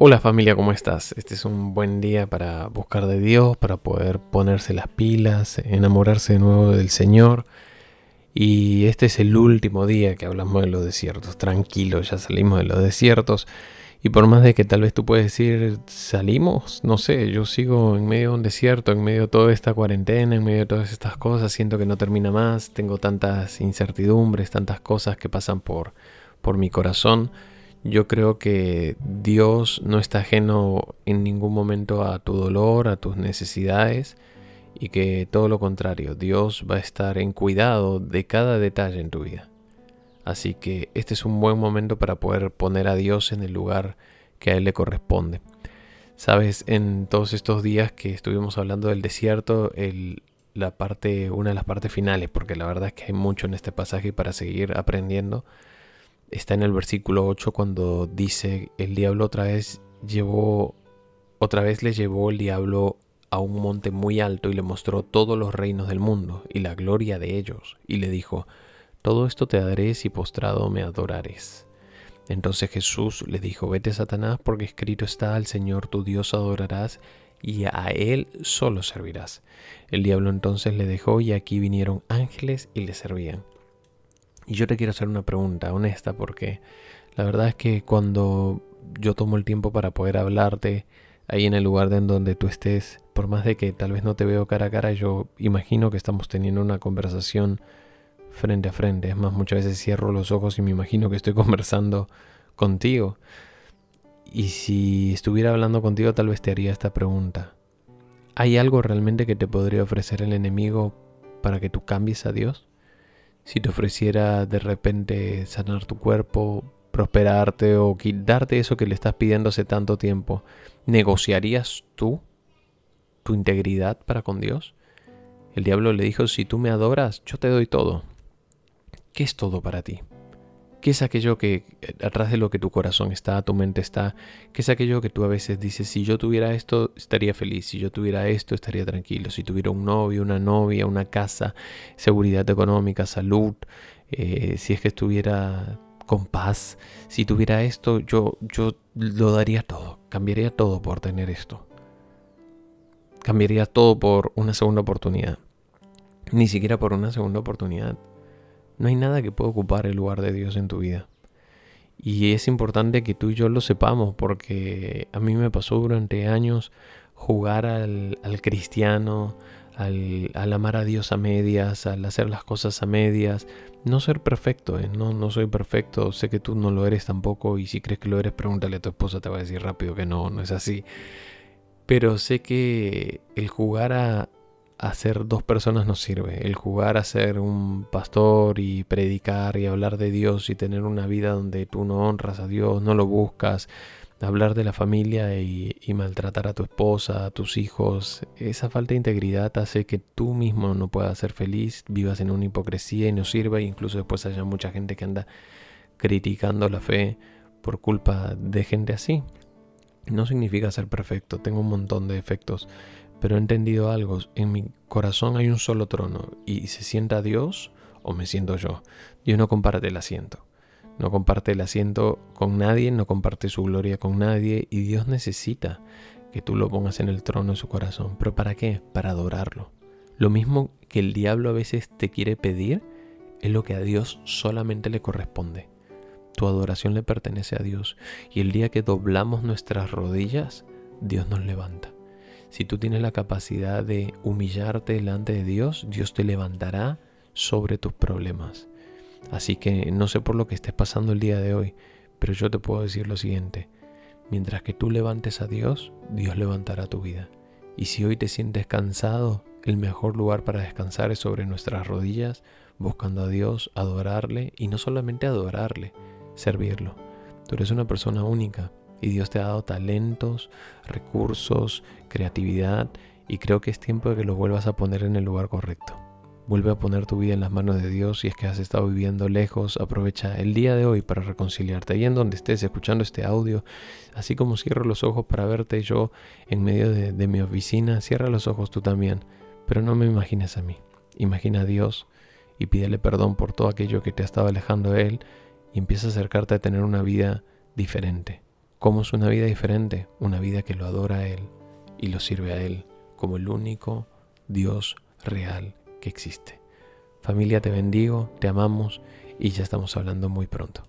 Hola familia, ¿cómo estás? Este es un buen día para buscar de Dios, para poder ponerse las pilas, enamorarse de nuevo del Señor. Y este es el último día que hablamos de los desiertos. Tranquilo, ya salimos de los desiertos. Y por más de que tal vez tú puedes decir, salimos, no sé, yo sigo en medio de un desierto, en medio de toda esta cuarentena, en medio de todas estas cosas, siento que no termina más, tengo tantas incertidumbres, tantas cosas que pasan por, por mi corazón. Yo creo que Dios no está ajeno en ningún momento a tu dolor, a tus necesidades y que todo lo contrario, Dios va a estar en cuidado de cada detalle en tu vida. Así que este es un buen momento para poder poner a Dios en el lugar que a Él le corresponde. Sabes, en todos estos días que estuvimos hablando del desierto, la parte, una de las partes finales, porque la verdad es que hay mucho en este pasaje para seguir aprendiendo, está en el versículo 8 cuando dice, el diablo otra vez llevó, otra vez le llevó el diablo a un monte muy alto y le mostró todos los reinos del mundo y la gloria de ellos, y le dijo, todo esto te daré si postrado me adorares. Entonces Jesús le dijo, vete Satanás, porque escrito está, al Señor tu Dios adorarás y a Él solo servirás. El diablo entonces le dejó y aquí vinieron ángeles y le servían. Y yo te quiero hacer una pregunta honesta, porque la verdad es que cuando yo tomo el tiempo para poder hablarte ahí en el lugar de en donde tú estés, por más de que tal vez no te veo cara a cara, yo imagino que estamos teniendo una conversación frente a frente. Es más, muchas veces cierro los ojos y me imagino que estoy conversando contigo. Y si estuviera hablando contigo, tal vez te haría esta pregunta. ¿Hay algo realmente que te podría ofrecer el enemigo para que tú cambies a Dios? Si te ofreciera de repente sanar tu cuerpo, prosperarte o quitarte eso que le estás pidiendo hace tanto tiempo, ¿negociarías tú tu integridad para con Dios? El diablo le dijo, si tú me adoras, yo te doy todo. ¿Qué es todo para ti? ¿Qué es aquello que eh, atrás de lo que tu corazón está, tu mente está? ¿Qué es aquello que tú a veces dices, si yo tuviera esto, estaría feliz, si yo tuviera esto, estaría tranquilo, si tuviera un novio, una novia, una casa, seguridad económica, salud, eh, si es que estuviera con paz, si tuviera esto, yo, yo lo daría todo, cambiaría todo por tener esto. Cambiaría todo por una segunda oportunidad. Ni siquiera por una segunda oportunidad no hay nada que pueda ocupar el lugar de Dios en tu vida. Y es importante que tú y yo lo sepamos porque a mí me pasó durante años jugar al, cristiano, al, amar a Dios a medias, al hacer las cosas a medias. No ser perfecto, ¿eh? no, no soy perfecto, sé que tú no lo eres tampoco y si crees que lo eres, pregúntale a tu esposa, te va a decir rápido que no, no es así. Pero sé que el jugar a, hacer dos personas no sirve. El jugar a ser un pastor y predicar y hablar de Dios y tener una vida donde tú no honras a Dios, no lo buscas, hablar de la familia y, maltratar a tu esposa, a tus hijos, esa falta de integridad hace que tú mismo no puedas ser feliz, vivas en una hipocresía y no sirva, e incluso después haya mucha gente que anda criticando la fe por culpa de gente así. No significa ser perfecto, tengo un montón de efectos pero he entendido algo, en mi corazón hay un solo trono y se sienta Dios o me siento yo. Dios no comparte el asiento. No comparte el asiento con nadie, no comparte su gloria con nadie y Dios necesita que tú lo pongas en el trono de su corazón. ¿Pero para qué? Para adorarlo. Lo mismo que el diablo a veces te quiere pedir es lo que a Dios solamente le corresponde. Tu adoración le pertenece a Dios y el día que doblamos nuestras rodillas, Dios nos levanta. Si tú tienes la capacidad de humillarte delante de Dios, Dios te levantará sobre tus problemas. Así que no sé por lo que estés pasando el día de hoy, pero yo te puedo decir lo siguiente. Mientras que tú levantes a Dios, Dios levantará tu vida. Y si hoy te sientes cansado, el mejor lugar para descansar es sobre nuestras rodillas, buscando a Dios, adorarle y no solamente adorarle, servirlo. Tú eres una persona única, y Dios te ha dado talentos, recursos, creatividad y creo que es tiempo de que los vuelvas a poner en el lugar correcto. Vuelve a poner tu vida en las manos de Dios si es que has estado viviendo lejos. Aprovecha el día de hoy para reconciliarte. Ahí en donde estés escuchando este audio, así como cierro los ojos para verte yo en medio de, mi oficina, cierra los ojos tú también. Pero no me imagines a mí. Imagina a Dios y pídele perdón por todo aquello que te ha estado alejando de Él y empieza a acercarte a tener una vida diferente ¿Cómo es una vida diferente? Una vida que lo adora a Él y lo sirve a Él como el único Dios real que existe. Familia, te bendigo, te amamos y ya estamos hablando muy pronto.